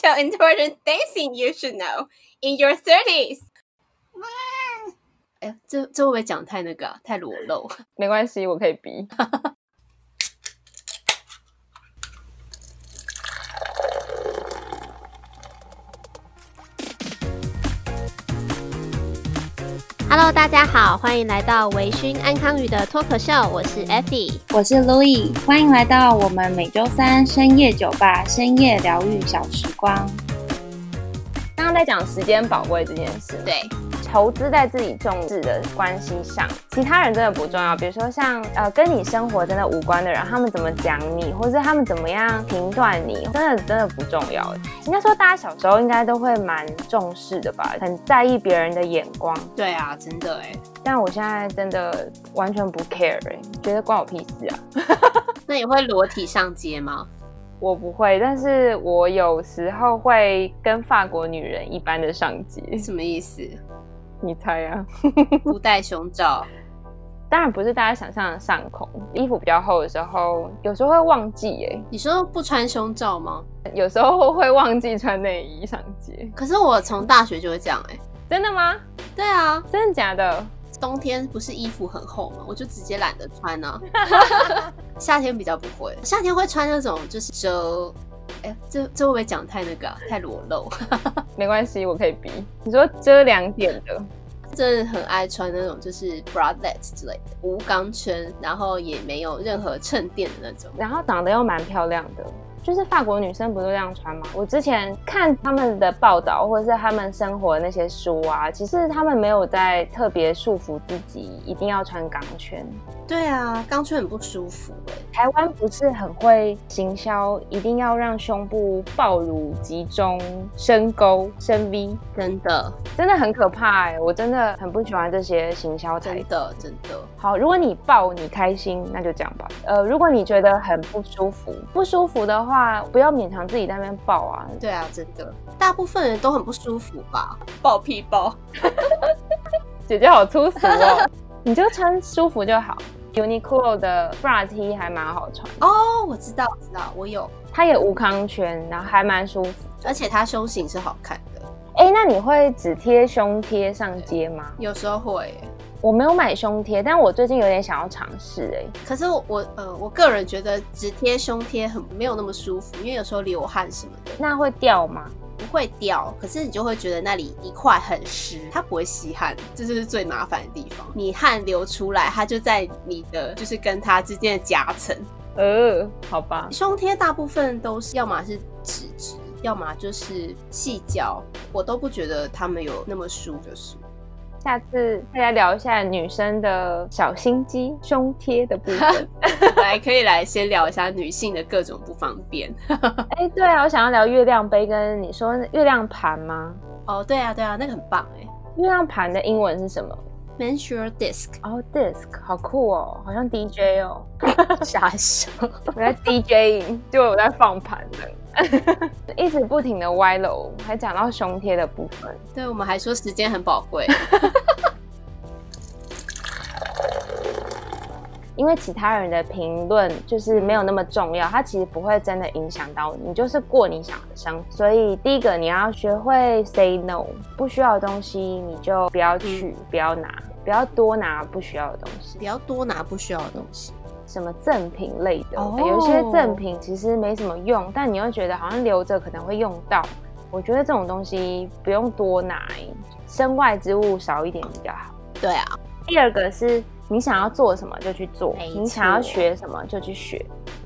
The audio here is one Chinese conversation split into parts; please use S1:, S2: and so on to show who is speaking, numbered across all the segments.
S1: little important things you should know in your thirties。哎，这这会不会讲太那个、啊、太裸露？
S2: 没关系，我可以逼。
S1: Hello，大家好，欢迎来到维勋安康鱼的脱口秀，我是 Effy，
S3: 我是 Louis，欢迎来到我们每周三深夜酒吧深夜疗愈小时光。
S2: 刚刚在讲时间宝贵这件事，
S1: 对。
S2: 投资在自己重视的关系上，其他人真的不重要。比如说像呃跟你生活真的无关的人，他们怎么讲你，或者是他们怎么样评断你，真的真的不重要。应该说大家小时候应该都会蛮重视的吧，很在意别人的眼光。
S1: 对啊，真的哎。
S2: 但我现在真的完全不 care 哎，觉得关我屁事啊。
S1: 那你会裸体上街吗？
S2: 我不会，但是我有时候会跟法国女人一般的上街。
S1: 什么意思？
S2: 你猜呀、
S1: 啊？不戴胸罩，
S2: 当然不是大家想象的上空。衣服比较厚的时候，有时候会忘记哎。
S1: 你说不穿胸罩吗？
S2: 有时候会忘记穿内衣上街。
S1: 可是我从大学就会这样哎。
S2: 真的吗？
S1: 对啊，
S2: 真的假的？
S1: 冬天不是衣服很厚吗？我就直接懒得穿呢、啊。夏天比较不会，夏天会穿那种就是遮。哎，这这会不会讲太那个、啊、太裸露？
S2: 没关系，我可以逼。你说遮两点的，
S1: 真的很爱穿那种就是 bralette 之类的，无钢圈，然后也没有任何衬垫的那种，
S2: 然后长得又蛮漂亮的。就是法国女生不都这样穿吗？我之前看他们的报道，或者是他们生活的那些书啊，其实他们没有在特别束缚自己一定要穿钢圈。
S1: 对啊，钢圈很不舒服哎。
S2: 台湾不是很会行销，一定要让胸部暴露、集中、深沟、深 V，
S1: 真的
S2: 真的很可怕哎！我真的很不喜欢这些行销。
S1: 真的真的。
S2: 好，如果你抱你开心，那就这样吧。呃，如果你觉得很不舒服，不舒服的话。不要勉强自己在那边抱啊！
S1: 对啊，真的，大部分人都很不舒服吧？抱屁抱！
S2: 姐姐好粗俗哦！你就穿舒服就好。Uniqlo 的 bra T 还蛮好穿
S1: 哦，我知道，我知道，我有。
S2: 它也无钢圈，然后还蛮舒服，
S1: 而且它胸型是好看的。
S2: 哎，那你会只贴胸贴上街吗？
S1: 有时候会。
S2: 我没有买胸贴，但我最近有点想要尝试哎。
S1: 可是我呃，我个人觉得只贴胸贴很没有那么舒服，因为有时候流汗什么的。
S2: 那会掉吗？
S1: 不会掉，可是你就会觉得那里一块很湿，它不会吸汗，这就是最麻烦的地方。你汗流出来，它就在你的就是跟它之间的夹层。
S2: 呃，好吧。
S1: 胸贴大部分都是要么是纸质，要么就是细嚼，我都不觉得他们有那么舒，就是。
S2: 下次大家聊一下女生的小心机，胸贴的部分，
S1: 来可以来先聊一下女性的各种不方便。
S2: 哎，对啊，我想要聊月亮杯，跟你说月亮盘吗？
S1: 哦，对啊，对啊，那个很棒哎。
S2: 月亮盘的英文是什么
S1: ？Menstrual disc。
S2: 哦，disc，好酷哦，好像 DJ 哦。
S1: 傻笑，
S2: 我在 DJ，就我在放盘的。一直不停的歪楼，还讲到胸贴的部分。
S1: 对，我们还说时间很宝贵，
S2: 因为其他人的评论就是没有那么重要，它其实不会真的影响到你，就是过你想的生活。所以第一个你要学会 say no，不需要的东西你就不要去，不要拿，不要多拿不需要的东西，
S1: 不要多拿不需要的东西。
S2: 什么赠品类的，oh. 有一些赠品其实没什么用，但你又觉得好像留着可能会用到。我觉得这种东西不用多拿，身外之物少一点比较好。
S1: 对啊。
S2: 第二个是你想要做什么就去做，你想要学什么就去学，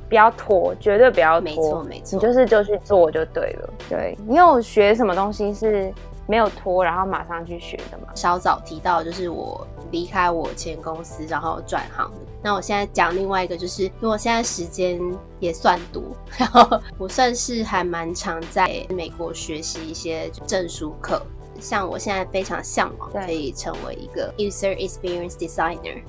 S2: 不要拖，绝对不要拖。没错没错，你就是就去做就对了。对，你有学什么东西是没有拖，然后马上去学的吗？
S1: 稍早提到就是我离开我前公司，然后转行的。那我现在讲另外一个，就是因为我现在时间也算多，然 后我算是还蛮常在美国学习一些证书课。像我现在非常向往可以成为一个 user experience designer，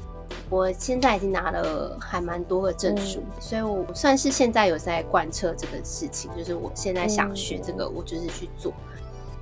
S1: 我现在已经拿了还蛮多个证书，嗯，所以我算是现在有在贯彻这个事情，就是我现在想学这个，我就是去做。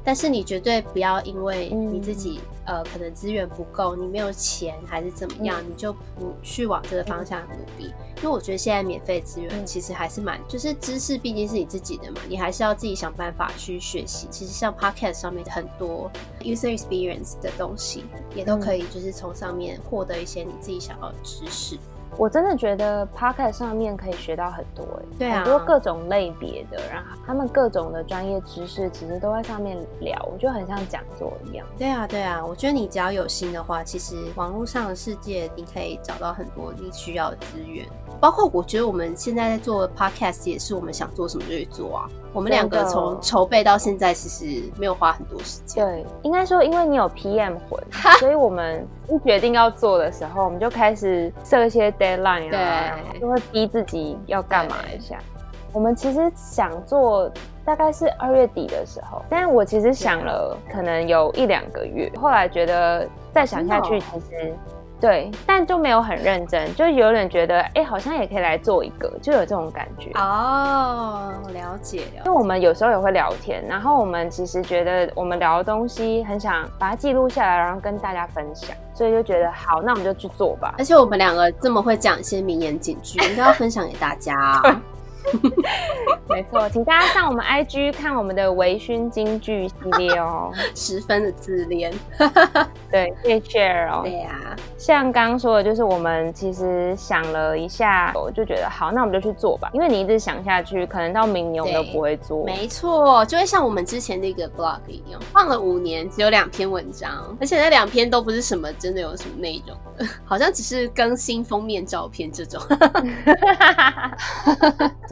S1: 但是你绝对不要因为你自己、嗯、呃可能资源不够，你没有钱还是怎么样，嗯、你就不去往这个方向努力。嗯、因为我觉得现在免费资源其实还是蛮，就是知识毕竟是你自己的嘛，你还是要自己想办法去学习。其实像 Podcast 上面很多 user experience 的东西，也都可以就是从上面获得一些你自己想要的知识。
S2: 我真的觉得 Podcast 上面可以学到很多，
S1: 对啊，
S2: 很多各种类别的，然后他们各种的专业知识其实都在上面聊，我觉得很像讲座一样。
S1: 对啊，对啊，我觉得你只要有心的话，其实网络上的世界你可以找到很多你需要的资源，包括我觉得我们现在在做 Podcast 也是我们想做什么就去做啊。我们两个从筹备到现在，其实没有花很多时间。
S2: 对，应该说，因为你有 PM 魂，所以我们一决定要做的时候，我们就开始设一些 deadline 啊，对就会逼自己要干嘛一下。我们其实想做，大概是二月底的时候，但是我其实想了，可能有一两个月，后来觉得再想下去，其实。对，但就没有很认真，就有点觉得，哎，好像也可以来做一个，就有这种感觉。
S1: 哦，了解了。
S2: 因为我们有时候也会聊天，然后我们其实觉得我们聊的东西很想把它记录下来，然后跟大家分享，所以就觉得好，那我们就去做吧。
S1: 而且我们两个这么会讲一些名言警句，应该要分享给大家啊。
S2: 没错，请大家上我们 IG 看我们的微醺京剧系列哦，
S1: 十分的自恋，
S2: 对，可以 share 哦。
S1: 对呀、啊，
S2: 像刚刚说的，就是我们其实想了一下，我就觉得好，那我们就去做吧。因为你一直想下去，可能到明年我们都不会做。
S1: 没错，就会像我们之前那个 blog 一样，放了五年，只有两篇文章，而且那两篇都不是什么真的有什么内容的，好像只是更新封面照片这种。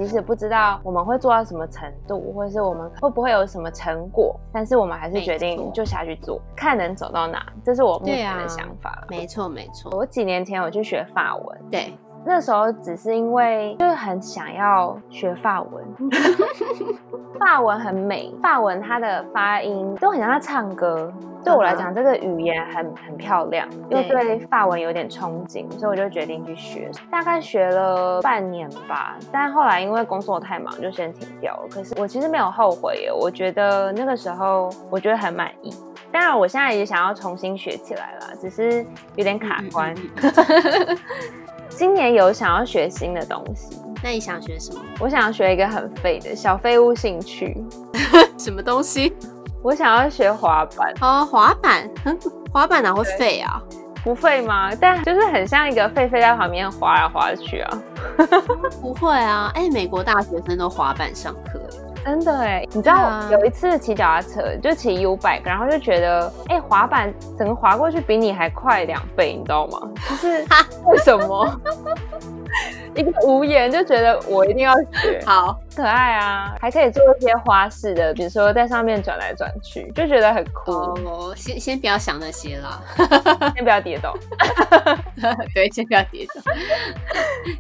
S2: 即使不知道我们会做到什么程度，或者是我们会不会有什么成果，但是我们还是决定就下去做，看能走到哪。这是我目前的想法。
S1: 没错，没错。
S2: 我几年前我去学法文，
S1: 对，
S2: 那时候只是因为就是很想要学法文。法文很美，法文它的发音都很像在唱歌。对我来讲，这个语言很很漂亮，又对法文有点憧憬，所以我就决定去学。大概学了半年吧，但后来因为工作太忙，就先停掉了。可是我其实没有后悔耶，我觉得那个时候我觉得很满意。当然，我现在也想要重新学起来了，只是有点卡关。今年有想要学新的东西。
S1: 那你想学什么？
S2: 我想要学一个很废的小废物兴趣。
S1: 什么东西？
S2: 我想要学滑板。
S1: 哦，滑板？滑板哪会废啊？
S2: 不废吗？但就是很像一个废废在旁边滑来滑去啊。
S1: 不会啊，哎、欸，美国大学生都滑板上课。
S2: 真的哎，你知道有一次骑脚踏车，就骑 U bike，然后就觉得，哎、欸，滑板整个滑过去比你还快两倍，你知道吗？就是为什么？一个无言就觉得我一定要学，
S1: 好
S2: 可爱啊，还可以做一些花式的，比如说在上面转来转去，就觉得很酷。
S1: 哦，先先不要想那些啦，
S2: 先不要跌倒。
S1: 对，先不要跌倒。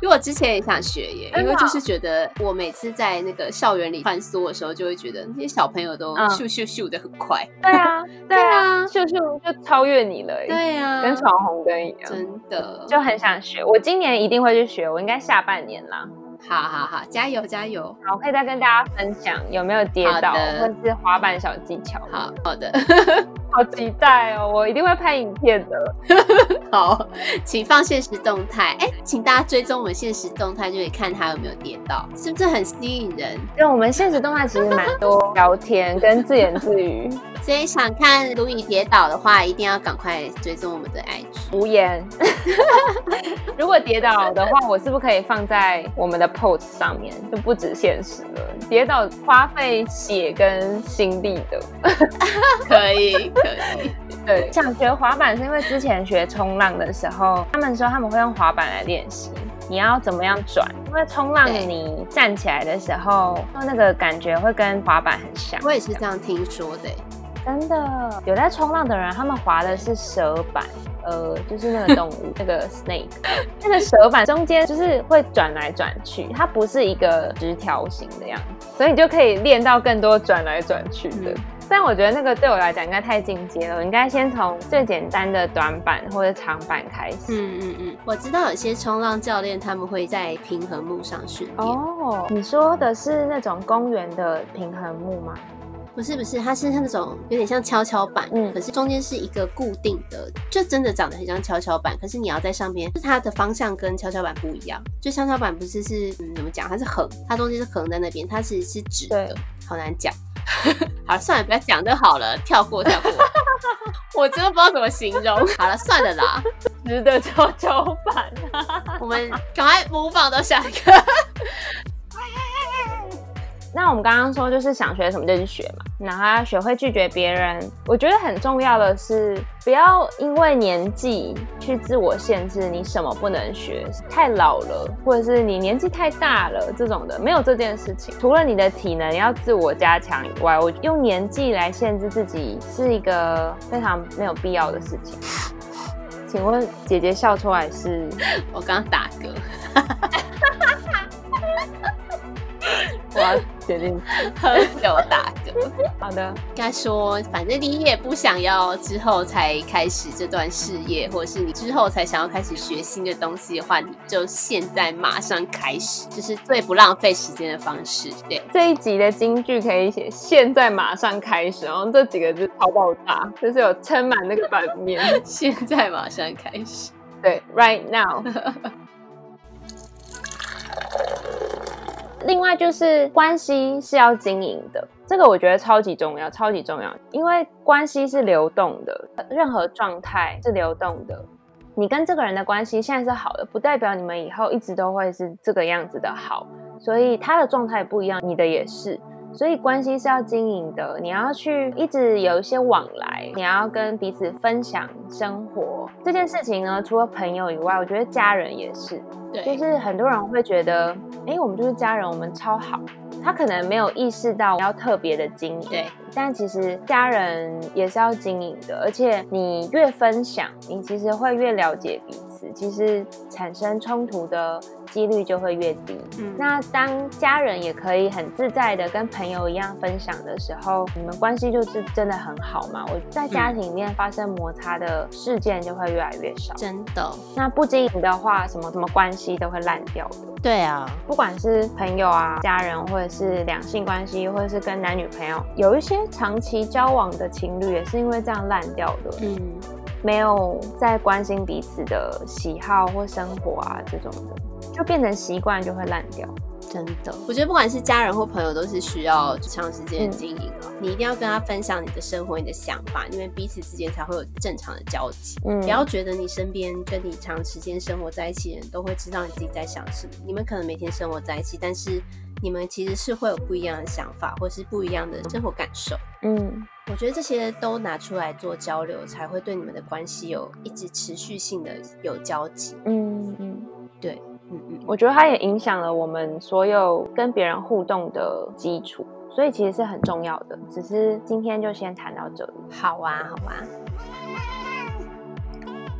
S1: 因为我之前也想学耶，因为就是觉得我每次在那个校园里穿梭的时候，就会觉得那些小朋友都咻咻咻的很快。
S2: 对啊，对啊，咻咻就超越你了。
S1: 对啊，
S2: 跟闯红灯一样。
S1: 真的，
S2: 就很想学。我今年一定会去学，我应该下半年啦。
S1: 好好好，加油加油！
S2: 好，我可以再跟大家分享有没有跌倒，的或是滑板小技巧。
S1: 好好的，
S2: 好期待哦！我一定会拍影片的。
S1: 好，请放现实动态。哎，请大家追踪我们现实动态，就可以看他有没有跌倒，是不是很吸引人？
S2: 因为我们现实动态其实蛮多聊天跟自言自语。
S1: 所以想看卢以跌倒的话，一定要赶快追踪我们的 IG。
S2: 无言。如果跌倒的话，我是不是可以放在我们的 post 上面？就不止现实了，跌倒花费血跟心力的。
S1: 可以，可以。
S2: 对，想学滑板是因为之前学冲浪的时候，他们说他们会用滑板来练习，你要怎么样转？因为冲浪你站起来的时候，那个感觉会跟滑板很像。
S1: 我也是这样听说的。
S2: 真的有在冲浪的人，他们滑的是蛇板，呃，就是那个动物，那个 snake，那个蛇板中间就是会转来转去，它不是一个直条形的样子，所以你就可以练到更多转来转去的。嗯、但我觉得那个对我来讲应该太进阶了，我应该先从最简单的短板或者长板开始。
S1: 嗯嗯嗯，我知道有些冲浪教练他们会在平衡木上训练。
S2: 哦，你说的是那种公园的平衡木吗？
S1: 不是不是，它是那种有点像跷跷板，嗯，可是中间是一个固定的，就真的长得很像跷跷板。可是你要在上面，它的方向跟跷跷板不一样。就跷跷板不是是嗯怎么讲？它是横，它中间是横在那边，它其实是直的，好难讲。好，算了，不要讲就好了，跳过跳过。我真的不知道怎么形容。好了，算了啦，
S2: 直的跷跷板。
S1: 我们赶快模仿到下一个。
S2: 那我们刚刚说就是想学什么就去学嘛，然后要学会拒绝别人。我觉得很重要的是，不要因为年纪去自我限制，你什么不能学，太老了，或者是你年纪太大了这种的，没有这件事情。除了你的体能要自我加强以外，我用年纪来限制自己是一个非常没有必要的事情。请问姐姐笑出来是？
S1: 我刚刚打嗝。
S2: 我要决定
S1: 喝酒打嗝。
S2: 好的，
S1: 应该说，反正你也不想要之后才开始这段事业，或者是你之后才想要开始学新的东西的话，你就现在马上开始，就是最不浪费时间的方式。对，
S2: 这一集的金句可以写“现在马上开始”，然后这几个字超爆炸，就是有撑满那个版面。
S1: 现在马上开始，
S2: 对，right now。另外就是关系是要经营的，这个我觉得超级重要，超级重要，因为关系是流动的，任何状态是流动的。你跟这个人的关系现在是好的，不代表你们以后一直都会是这个样子的好，所以他的状态不一样，你的也是。所以关系是要经营的，你要去一直有一些往来，你要跟彼此分享生活这件事情呢。除了朋友以外，我觉得家人也是。对，就是很多人会觉得，哎，我们就是家人，我们超好。他可能没有意识到要特别的经营，对。但其实家人也是要经营的，而且你越分享，你其实会越了解彼此，其实产生冲突的几率就会越低。嗯，那当家人也可以很自在的跟朋友一样分享的时候，你们关系就是真的很好嘛。我在家庭里面发生摩擦的事件就会越来越少。
S1: 真的。那
S2: 不经营的话，什么什么关系都会烂掉的。
S1: 对啊，
S2: 不管是朋友啊、家人，或者是两性关系，或者是跟男女朋友，有一些长期交往的情侣也是因为这样烂掉的。嗯，没有在关心彼此的喜好或生活啊，这种的。就变成习惯，就会烂掉。
S1: 真的，我觉得不管是家人或朋友，都是需要长时间的经营了。嗯、你一定要跟他分享你的生活、你的想法，因为彼此之间才会有正常的交集。嗯，不要觉得你身边跟你长时间生活在一起的人都会知道你自己在想什么。你们可能每天生活在一起，但是你们其实是会有不一样的想法，或是不一样的生活感受。嗯，我觉得这些都拿出来做交流，才会对你们的关系有一直持续性的有交集。嗯嗯，对。
S2: 嗯嗯，我觉得它也影响了我们所有跟别人互动的基础，所以其实是很重要的。只是今天就先谈到这里。
S1: 好啊，好啊。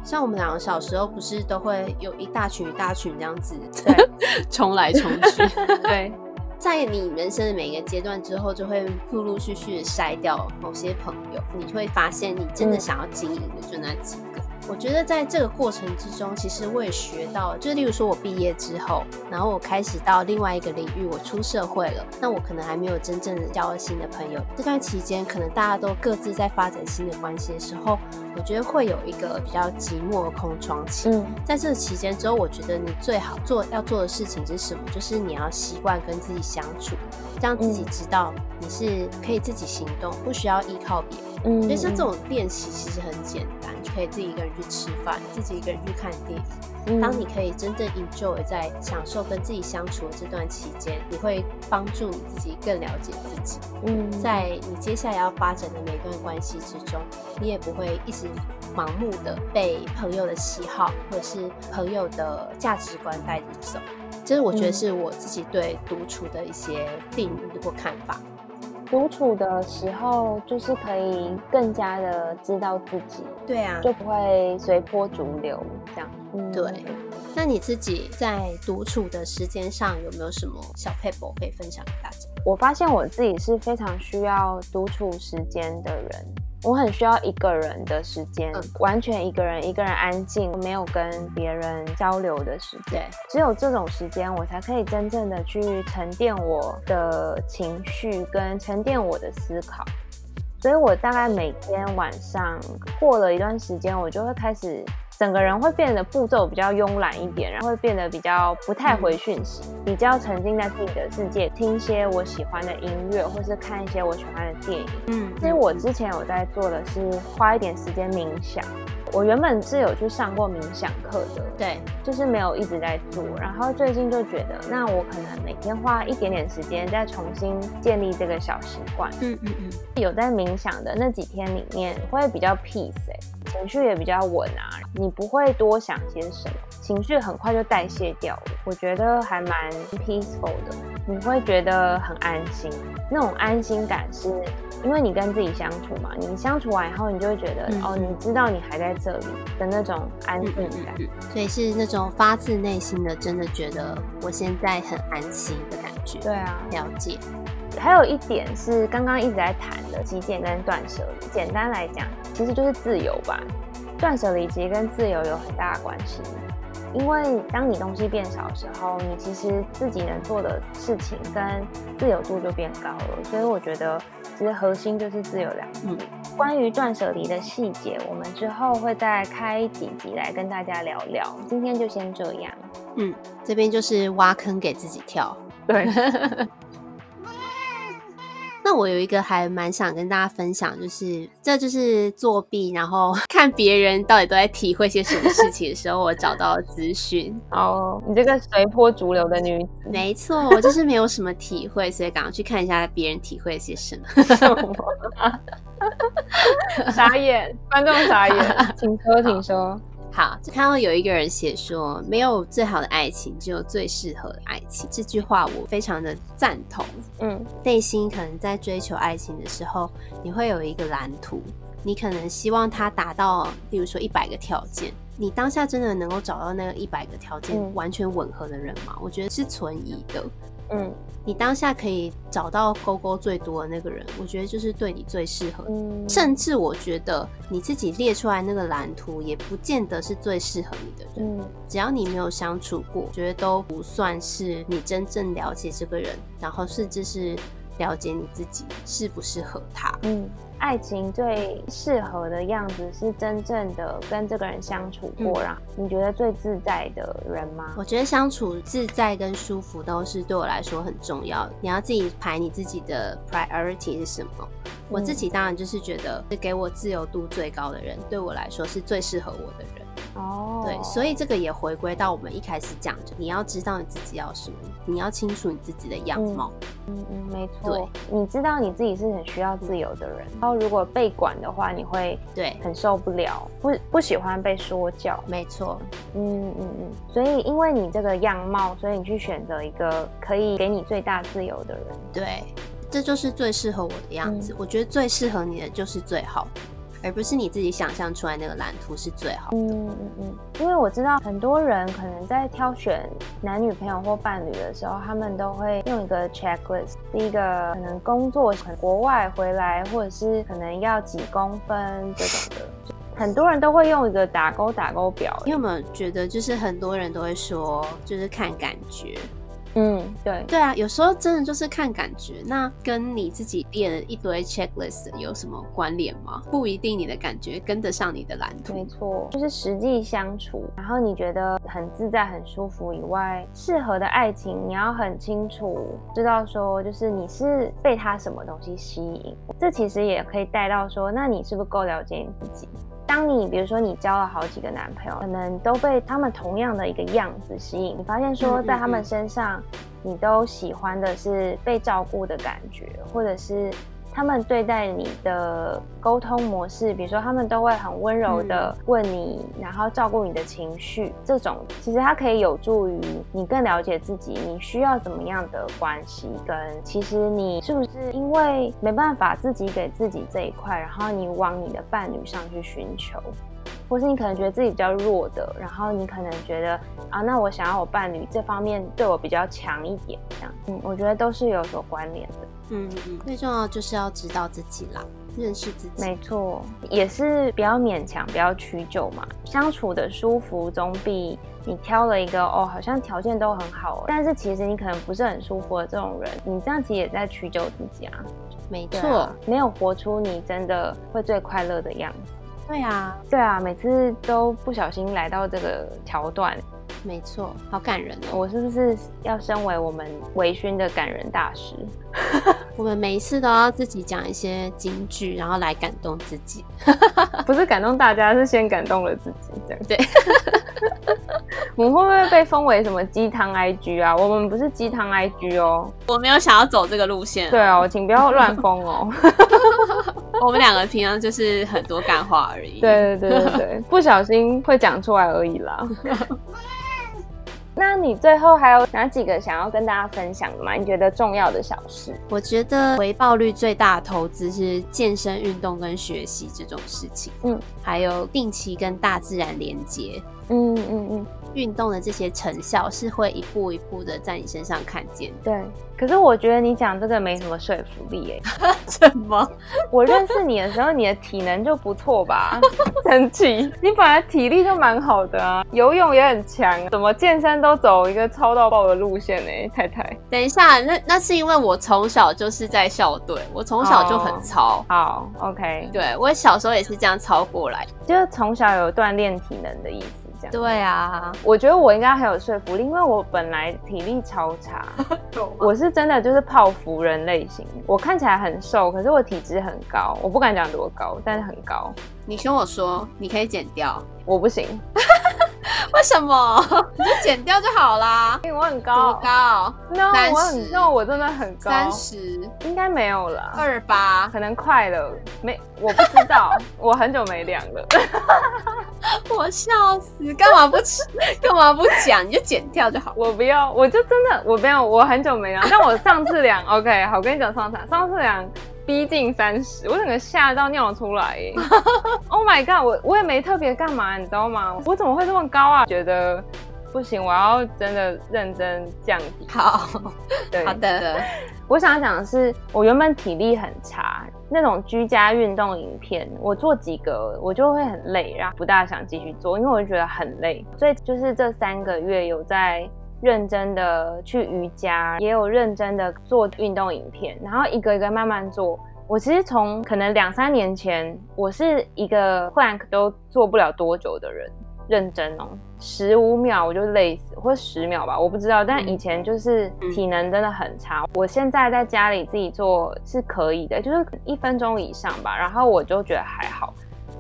S1: 像我们两个小时候不是都会有一大群一大群这样子，对，冲来冲去。
S2: 对，
S1: 在你人生的每一个阶段之后，就会陆陆续续的筛掉某些朋友，你会发现你真的想要经营的就那几个。我觉得在这个过程之中，其实我也学到，就例如说我毕业之后，然后我开始到另外一个领域，我出社会了，那我可能还没有真正的交了新的朋友。这段期间，可能大家都各自在发展新的关系的时候，我觉得会有一个比较寂寞的空窗期。嗯，在这个期间之后，我觉得你最好做要做的事情是什么？就是你要习惯跟自己相处，让自己知道你是可以自己行动，不需要依靠别人。嗯，所以像这种练习其实很简单，就可以自己一个人去吃饭，自己一个人去看电影。嗯，当你可以真正 enjoy 在享受跟自己相处的这段期间，你会帮助你自己更了解自己。嗯，在你接下来要发展的每段关系之中，你也不会一直盲目的被朋友的喜好或者是朋友的价值观带着走。这是我觉得是我自己对独处的一些定义或看法。
S2: 独处的时候，就是可以更加的知道自己，
S1: 对啊，
S2: 就不会随波逐流这样。
S1: 嗯，对。那你自己在独处的时间上有没有什么小撇步可以分享给大家？
S2: 我发现我自己是非常需要独处时间的人，我很需要一个人的时间，
S1: 嗯、
S2: 完全一个人，一个人安静，没有跟别人交流的时间。
S1: 对，
S2: 只有这种时间，我才可以真正的去沉淀我的情绪，跟沉淀我的思考。所以我大概每天晚上过了一段时间，我就会开始。整个人会变得步骤比较慵懒一点，然后会变得比较不太回讯息，嗯、比较沉浸在自己的世界，听一些我喜欢的音乐，或是看一些我喜欢的电影。嗯，其实我之前有在做的是花一点时间冥想。我原本是有去上过冥想课的，
S1: 对，
S2: 就是没有一直在做。然后最近就觉得，那我可能每天花一点点时间，再重新建立这个小习惯。嗯嗯嗯，有在冥想的那几天里面，会比较 peace 欸，情绪也比较稳啊。你不会多想些什么，情绪很快就代谢掉了。我觉得还蛮 peaceful 的，你会觉得很安心。那种安心感是因为你跟自己相处嘛，你相处完以后，你就会觉得、嗯、哦，你知道你还在这里的那种安定感、嗯嗯嗯，
S1: 所以是那种发自内心的，真的觉得我现在很安心的感觉。
S2: 对啊，
S1: 了解。
S2: 还有一点是刚刚一直在谈的极简跟断舍离。简单来讲，其实就是自由吧。断舍离其实跟自由有很大的关系。因为当你东西变少的时候，你其实自己能做的事情跟自由度就变高了。所以我觉得，其实核心就是自由两字。嗯。关于断舍离的细节，我们之后会再开几集来跟大家聊聊。今天就先这样。
S1: 嗯，这边就是挖坑给自己跳。
S2: 对。
S1: 那我有一个还蛮想跟大家分享，就是这就是作弊，然后 看别人到底都在体会些什么事情的时候，我找到了资讯。
S2: 哦，你这个随波逐流的女子，
S1: 没错，我就是没有什么体会，所以赶快去看一下别人体会了些什么。
S2: 傻眼，观众傻眼，请说，请说。
S1: 好，就看到有一个人写说，没有最好的爱情，只有最适合的爱情。这句话我非常的赞同。嗯，内心可能在追求爱情的时候，你会有一个蓝图，你可能希望他达到，比如说一百个条件。你当下真的能够找到那个一百个条件完全吻合的人吗？我觉得是存疑的。嗯，你当下可以找到勾勾最多的那个人，我觉得就是对你最适合。嗯，甚至我觉得你自己列出来那个蓝图，也不见得是最适合你的人。嗯，只要你没有相处过，觉得都不算是你真正了解这个人，然后甚至是了解你自己适不适合他。嗯。
S2: 爱情最适合的样子是真正的跟这个人相处过，然后你觉得最自在的人吗？
S1: 我觉得相处自在跟舒服都是对我来说很重要。你要自己排你自己的 priority 是什么？我自己当然就是觉得是给我自由度最高的人，对我来说是最适合我的人。哦，对，所以这个也回归到我们一开始讲，的你要知道你自己要什么，你要清楚你自己的样貌。
S2: 嗯嗯，嗯，没错。对，你知道你自己是很需要自由的人，然后如果被管的话，你会对很受不了，不不喜欢被说教。
S1: 没错。
S2: 嗯嗯嗯。所以因为你这个样貌，所以你去选择一个可以给你最大自由的人。
S1: 对，这就是最适合我的样子。嗯，我觉得最适合你的就是最好的。而不是你自己想象出来那个蓝图是最好的。
S2: 嗯嗯嗯，因为我知道很多人可能在挑选男女朋友或伴侣的时候，他们都会用一个 checklist。第一个可能工作从国外回来，或者是可能要几公分这种的，很多人都会用一个打勾打勾表。
S1: 你有没有觉得，就是很多人都会说，就是看感觉。
S2: 嗯，对
S1: 对啊，有时候真的就是看感觉，那跟你自己列了一堆 checklist 有什么关联吗？不一定，你的感觉跟得上你的蓝图。
S2: 没错，就是实际相处，然后你觉得很自在、很舒服以外，适合的爱情你要很清楚知道说，就是你是被他什么东西吸引。这其实也可以带到说，那你是不是够了解你自己？当你比如说你交了好几个男朋友，可能都被他们同样的一个样子吸引，你发现说在他们身上，你都喜欢的是被照顾的感觉，或者是。他们对待你的沟通模式，比如说他们都会很温柔的问你，嗯、然后照顾你的情绪，这种其实它可以有助于你更了解自己，你需要怎么样的关系，跟其实你是不是因为没办法自己给自己这一块，然后你往你的伴侣上去寻求。或是你可能觉得自己比较弱的，然后你可能觉得啊，那我想要我伴侣这方面对我比较强一点，这样，嗯，我觉得都是有所关联的。
S1: 嗯嗯，最重要就是要知道自己啦。认识自己。
S2: 没错，也是比较勉强，比较屈就嘛。相处的舒服，总比你挑了一个哦，好像条件都很好，但是其实你可能不是很舒服的这种人，你这样其实也在屈就自己啊。
S1: 没错，啊，
S2: 没有活出你真的会最快乐的样子。
S1: 对啊，
S2: 对啊，每次都不小心来到这个桥段。
S1: 没错，好感人哦！
S2: 我是不是要身为我们微醺的感人大师？
S1: 我们每一次都要自己讲一些金句，然后来感动自己。
S2: 不是感动大家，是先感动了自己。这样
S1: 对。
S2: 我们会不会被封为什么鸡汤 IG 啊？我们不是鸡汤 IG 哦。
S1: 我没有想要走这个路线。
S2: 对哦，请不要乱封哦。
S1: 我们两个平常就是很多干话而已。
S2: 对对对对对，不小心会讲出来而已啦。那你最后还有哪几个想要跟大家分享的吗？你觉得重要的小事？
S1: 我觉得回报率最大的投资是健身、运动跟学习这种事情。嗯，还有定期跟大自然连接。嗯嗯嗯。运动的这些成效是会一步一步的在你身上看见。
S2: 对，可是我觉得你讲这个没什么说服力哎。
S1: 什么？
S2: 我认识你的时候，你的体能就不错吧？神奇，你本来体力就蛮好的啊，游泳也很强，怎么健身都走一个超到爆的路线呢？太太，
S1: 等一下，那那是因为我从小就是在校队，我从小就很操。
S2: 好，OK，
S1: 对，我小时候也是这样操过来，
S2: 就是从小有锻炼体能的意思。
S1: 对啊，
S2: 我觉得我应该很有说服力，因为我本来体力超差，我是真的就是泡芙人类型。我看起来很瘦，可是我体脂很高，我不敢讲多高，但是很高。
S1: 你跟我说，你可以减掉，
S2: 我不行。
S1: 为什么？你就剪掉就好啦。
S2: 因为我很高，
S1: 多高
S2: ？No，我很，No，我真的很高。
S1: 三十，
S2: 应该没有了。
S1: 二八，
S2: 可能快了。没，我不知道，我很久没量了。
S1: 我笑死！干嘛不吃？干嘛不讲？你就剪掉就好。
S2: 我不要，我就真的我不要。我很久没量，但我上次量，OK，好，我跟你讲，上次上次量。逼近三十，我整个吓到尿出来耶！Oh my god，我我也没特别干嘛，你知道吗？我怎么会这么高啊？觉得不行，我要真的认真降低。
S1: 好，
S2: 对，
S1: 好的。
S2: 我想要讲的是，我原本体力很差，那种居家运动影片，我做几个我就会很累，然后不大想继续做，因为我就觉得很累。所以就是这三个月有在。认真的去瑜伽，也有认真的做运动影片，然后一个一个慢慢做。我其实从可能两三年前，我是一个 plank 都做不了多久的人，认真哦，十五秒我就累死，或十秒吧，我不知道。但以前就是体能真的很差。我现在在家里自己做是可以的，就是一分钟以上吧，然后我就觉得还好。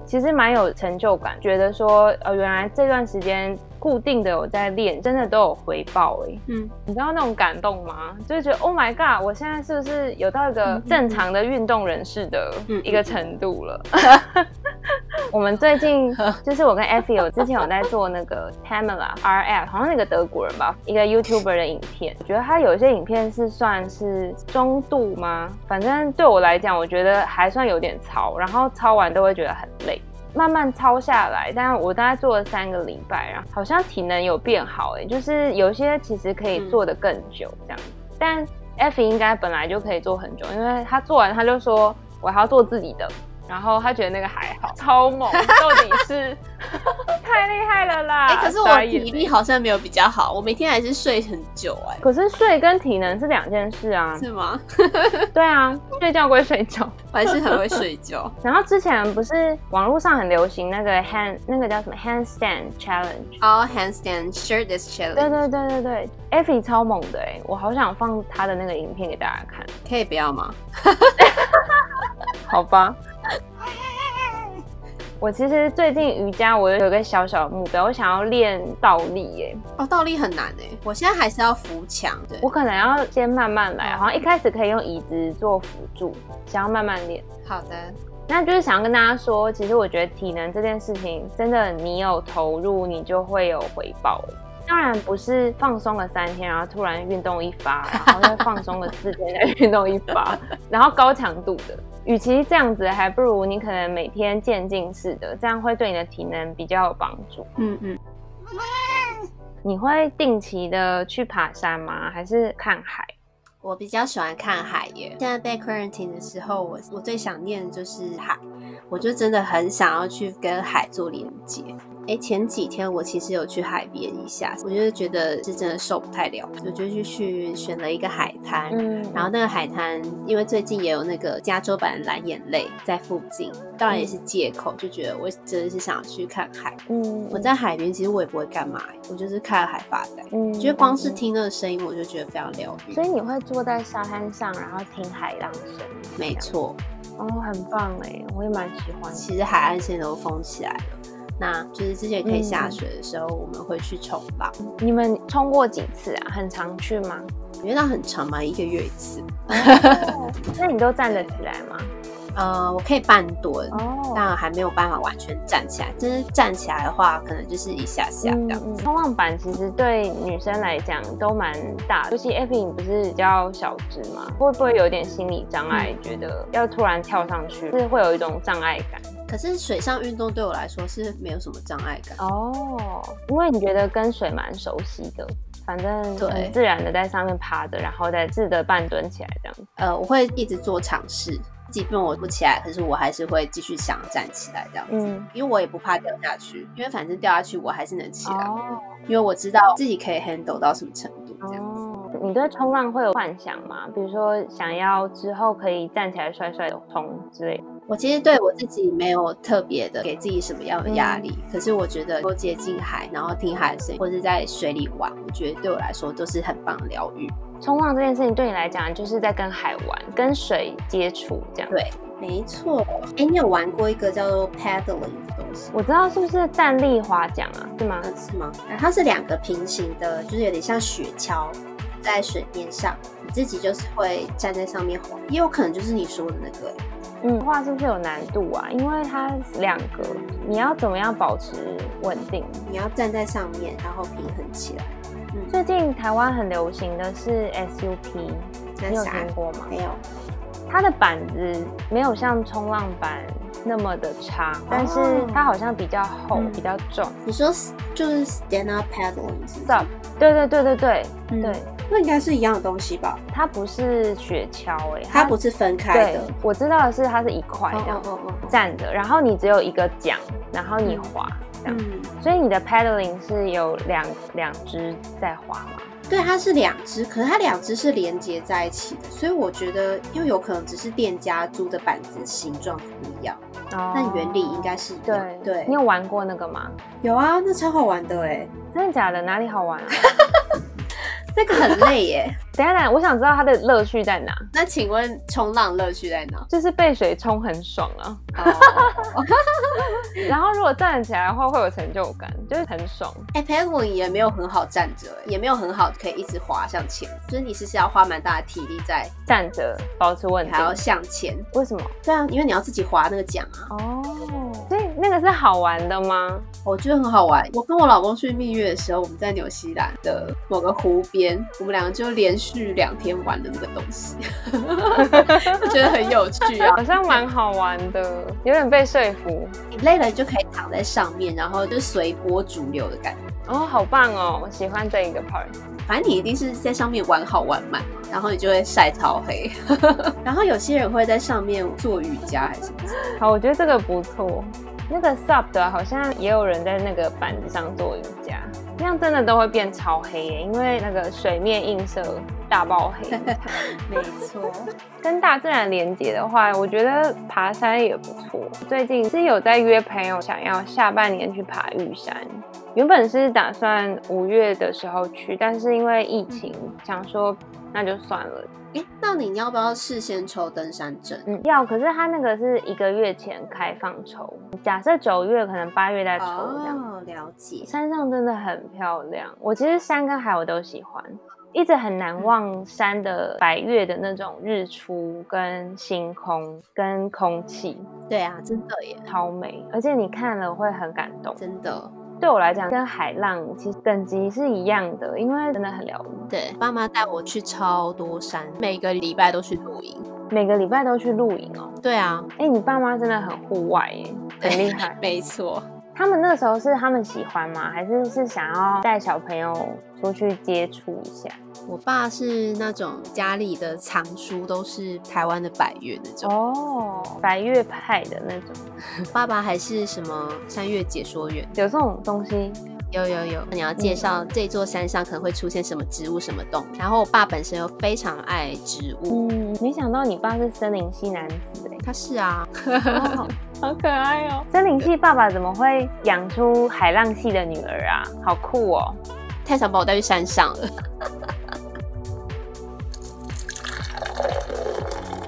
S2: 其实蛮有成就感，觉得说，呃，原来这段时间固定的有在练，真的都有回报哎。嗯，你知道那种感动吗？就是觉得 Oh my God，我现在是不是有到一个正常的运动人士的一个程度了？我们最近就是我跟 Effie 有之前有在做那个 Pamela RF，好像那个德国人吧，一个 YouTuber 的影片。我觉得他有一些影片是算是中度吗？反正对我来讲，我觉得还算有点糙，然后抄完都会觉得很累。慢慢抄下来，但我大概做了三个礼拜，然后好像体能有变好，哎，就是有些其实可以做的更久这样。嗯、但 Effie 应该本来就可以做很久，因为他做完他就说我还要做自己的。然后他觉得那个还好，超猛，到底是 太厉害了啦！
S1: 哎、欸，可是我体力好像没有比较好，我每天还是睡很久哎、欸。
S2: 可是睡跟体能是两件事啊，
S1: 是吗？
S2: 对啊，睡觉归睡觉，
S1: 我还是很会睡觉。
S2: 然后之前不是网络上很流行那个 hand 那个叫什么 handstand challenge？
S1: 哦、oh,，handstand shirtless challenge。
S2: 对对对对对，Effie 超猛的哎，我好想放他的那个影片给大家看，
S1: 可以不要吗？
S2: 好吧。我其实最近瑜伽，我有一个小小的目标，我想要练倒立耶。
S1: 哦，倒立很难耶。我现在还是要扶墙，对。
S2: 我可能要先慢慢来，好像一开始可以用椅子做辅助，想要慢慢练。
S1: 好的，
S2: 那就是想要跟大家说，其实我觉得体能这件事情，真的你有投入，你就会有回报。当然不是放松了三天，然后突然运动一发，然后再放松了四天再运动一发，然后高强度的。与其这样子，还不如你可能每天渐进式的，这样会对你的体能比较有帮助。嗯嗯。你会定期的去爬山吗？还是看海？
S1: 我比较喜欢看海耶。现在被 quarantine 的时候，我我最想念的就是海，我就真的很想要去跟海做连接。哎，前几天我其实有去海边一下，我就觉得是真的受不太了，我就去去选了一个海滩，嗯，然后那个海滩因为最近也有那个加州版蓝眼泪在附近，当然也是借口，就觉得我真的是想去看海。嗯，我在海边其实我也不会干嘛，我就是看海发呆，嗯，觉得光是听那个声音我就觉得非常疗愈。
S2: 所以你会坐在沙滩上，然后听海浪声？
S1: 没错，
S2: 哦，很棒哎，我也蛮喜欢。
S1: 其实海岸线都封起来了。那就是之前可以下水的时候，我们会去冲浪。
S2: 嗯。你们冲过几次啊？很常去吗？
S1: 因为那很长嘛，一个月一次。
S2: 哦、那你都站得起来吗？
S1: 呃，我可以半蹲，哦、但还没有办法完全站起来。就是站起来的话，可能就是一下下这样。
S2: 嗯、冲浪板其实对女生来讲都蛮大的，尤其 Effy 你不是比较小只嘛？会不会有点心理障碍？嗯、觉得要突然跳上去，是会有一种障碍感？
S1: 可是水上运动对我来说是没有什么障碍感
S2: 哦，因为你觉得跟水蛮熟悉的，反正对自然的在上面趴着，然后再自的半蹲起来这样。
S1: 呃，我会一直做尝试，即便我不起来，可是我还是会继续想站起来这样子，嗯，因为我也不怕掉下去，因为反正掉下去我还是能起来，哦，因为我知道自己可以 handle 到什么程度这样子。哦，
S2: 你对冲浪会有幻想吗？比如说想要之后可以站起来帅帅的冲之类的。
S1: 我其实对我自己没有特别的给自己什么样的压力，嗯、可是我觉得多接近海，然后听海的声音，或者在水里玩，我觉得对我来说都是很棒的疗愈。
S2: 冲浪这件事情对你来讲，就是在跟海玩，跟水接触这样。
S1: 对，没错。哎，你有玩过一个叫做 paddling 的东西？
S2: 我知道是不是站立划桨啊？是吗？
S1: 嗯、是吗？它是两个平行的，就是有点像雪橇在水面上，你自己就是会站在上面滑，也有可能就是你说的那个。
S2: 嗯，画是不是有难度啊？因为它两个，你要怎么样保持稳定？
S1: 你要站在上面，然后平衡起来。
S2: 嗯，最近台湾很流行的是 SUP，你有听过吗？
S1: 没有。
S2: 它的板子没有像冲浪板那么的长，哦、但是它好像比较厚，嗯、比较重。
S1: 你说就是 stand up paddling 是
S2: 吧？对对对对对、嗯、对。
S1: 那应该是一样的东西吧？
S2: 它不是雪橇哎，
S1: 它不是分开的。
S2: 我知道的是它是一块这样站着，然后你只有一个桨，然后你滑这样。所以你的 paddling 是有两两只在滑吗？
S1: 对，它是两只，可是它两只是连接在一起的，所以我觉得又有可能只是店家租的板子形状不一样，但原理应该是对对。
S2: 你有玩过那个吗？
S1: 有啊，那超好玩的哎！
S2: 真的假的？哪里好玩啊？
S1: 那个很累耶。
S2: 等下，等下，我想知道它的乐趣在哪？
S1: 那请问冲浪乐趣在哪？
S2: 就是被水冲很爽啊。然后如果站起来的话，会有成就感，就是很爽。
S1: 哎，paddling 也没有很好站着，也没有很好可以一直滑向前，就是你是是要花蛮大的体力在
S2: 站着保持稳定，
S1: 还要向前。
S2: 为什么？
S1: 对啊，因为你要自己滑那个桨啊。
S2: 哦，所以那个是好玩的吗？
S1: 我觉得很好玩。我跟我老公去蜜月的时候，我们在纽西兰的某个湖边，我们两个就连续两天玩的那个东西，我觉得很有趣啊，
S2: 好像蛮好玩的，有点被说服。
S1: 你累了，你就可以躺在上面，然后就随波逐流的感觉。
S2: 哦，好棒哦，我喜欢这一个 part。
S1: 反正你一定是在上面玩好玩满，然后你就会晒超黑。然后有些人会在上面做瑜伽还是什么？
S2: 好，我觉得这个不错。那个 Sub 的好像也有人在那个板子上做瑜伽，那样真的都会变超黑耶，因为那个水面映射大爆黑。
S1: 没错，
S2: 跟大自然连接的话，我觉得爬山也不错。最近是有在约朋友，想要下半年去爬玉山。原本是打算五月的时候去，但是因为疫情，想说那就算了。
S1: 哎，那你要不要事先抽登山证？
S2: 嗯，要。可是他那个是一个月前开放抽，假设九月可能八月再抽这样。
S1: 哦，了解。
S2: 山上真的很漂亮，我其实山跟海我都喜欢，一直很难忘山的白月的那种日出跟星空跟空气。
S1: 对啊，真的耶，
S2: 超美，而且你看了会很感动，
S1: 真的。
S2: 对我来讲，跟海浪其实等级是一样的，因为真的很疗愈。
S1: 对，爸妈带我去超多山，每个礼拜都去露营，
S2: 每个礼拜都去露营哦。
S1: 对啊，
S2: 哎，你爸妈真的很户外耶，很厉害。
S1: 没错，
S2: 他们那时候是他们喜欢吗？还是是想要带小朋友，出去接触一下。
S1: 我爸是那种家里的藏书都是台湾的百岳那种
S2: 哦，百岳派的那种。
S1: 爸爸还是什么山岳解说员，
S2: 有这种东西。
S1: 有有有，你要介绍这座山上可能会出现什么植物、什么动物。然后我爸本身又非常爱植物。
S2: 嗯，没想到你爸是森林系男子哎。
S1: 他是啊，
S2: 哦，好可爱哦。森林系爸爸怎么会养出海浪系的女儿啊？好酷哦！
S1: 太想把我带去山上了。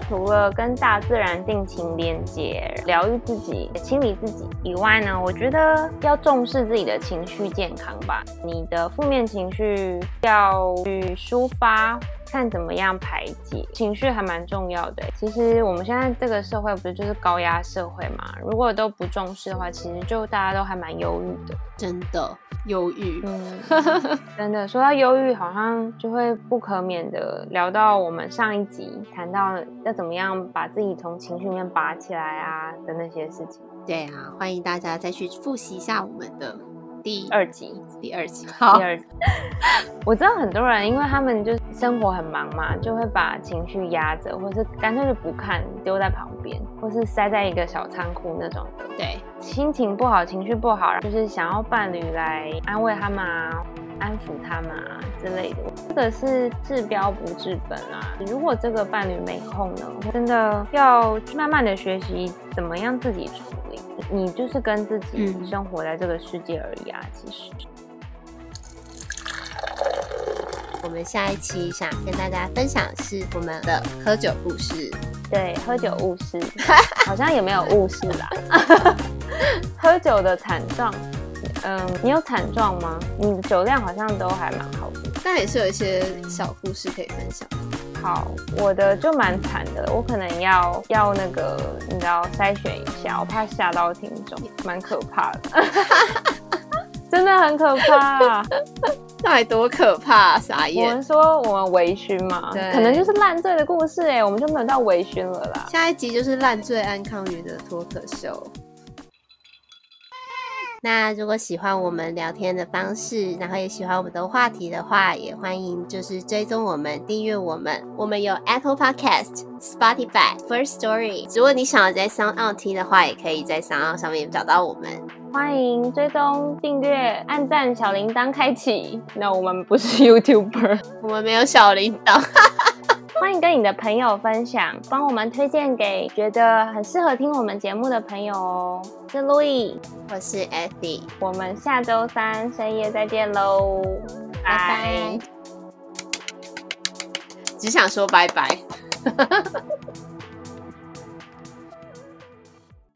S2: 除了跟大自然定情连接、疗愈自己、清理自己以外呢，我觉得要重视自己的情绪健康吧。你的负面情绪要去抒发，看怎么样排解。情绪还蛮重要的。其实我们现在这个社会不是就是高压社会嘛？如果都不重视的话，其实就大家都还蛮忧郁的。
S1: 真的。忧郁，
S2: 嗯，真的说到忧郁，好像就会不可免的聊到我们上一集谈到要怎么样把自己从情绪里面拔起来啊的那些事情。
S1: 对啊，欢迎大家再去复习一下我们的第
S2: 二集，
S1: 第二集，
S2: 好，第二集。我知道很多人，因为他们就生活很忙嘛，就会把情绪压着，或是干脆就不看，丢在旁边，或是塞在一个小仓库那种。
S1: 对，
S2: 心情不好，情绪不好，就是想要伴侣来安慰他们啊，安抚他们啊之类的。这个是治标不治本啊。如果这个伴侣没空呢，真的要慢慢的学习怎么样自己处理。你就是跟自己生活在这个世界而已啊，其实。
S1: 我们下一期想跟大家分享的是我们的喝酒故事。
S2: 对，喝酒误事，好像也没有误事啦。喝酒的惨状，嗯，你有惨状吗？你的酒量好像都还蛮好的，
S1: 但也是有一些小故事可以分享。
S2: 好，我的就蛮惨的，我可能要要那个，你知道筛选一下，我怕吓到听众，蛮可怕的，真的很可怕。
S1: 那还多可怕，傻眼！
S2: 我们说我们微醺嘛，对，可能就是烂醉的故事哎，我们就没有到微醺了啦。
S1: 下一集就是烂醉安康鱼的脱口秀。那如果喜欢我们聊天的方式，然后也喜欢我们的话题的话，也欢迎就是追踪我们、订阅我们。我们有 Apple Podcast、Spotify、First Story。如果你想要在 SoundOn 听的话，也可以在 SoundOn 上面找到我们。
S2: 欢迎追踪、订阅、按赞、小铃铛开启。那我们不是 YouTuber，
S1: 我们没有小铃铛。
S2: 欢迎跟你的朋友分享，帮我们推荐给觉得很适合听我们节目的朋友哦。我是 Louis，
S1: 我是 Eddie，
S2: 我们下周三深夜再见喽，拜拜。
S1: 只想说拜拜。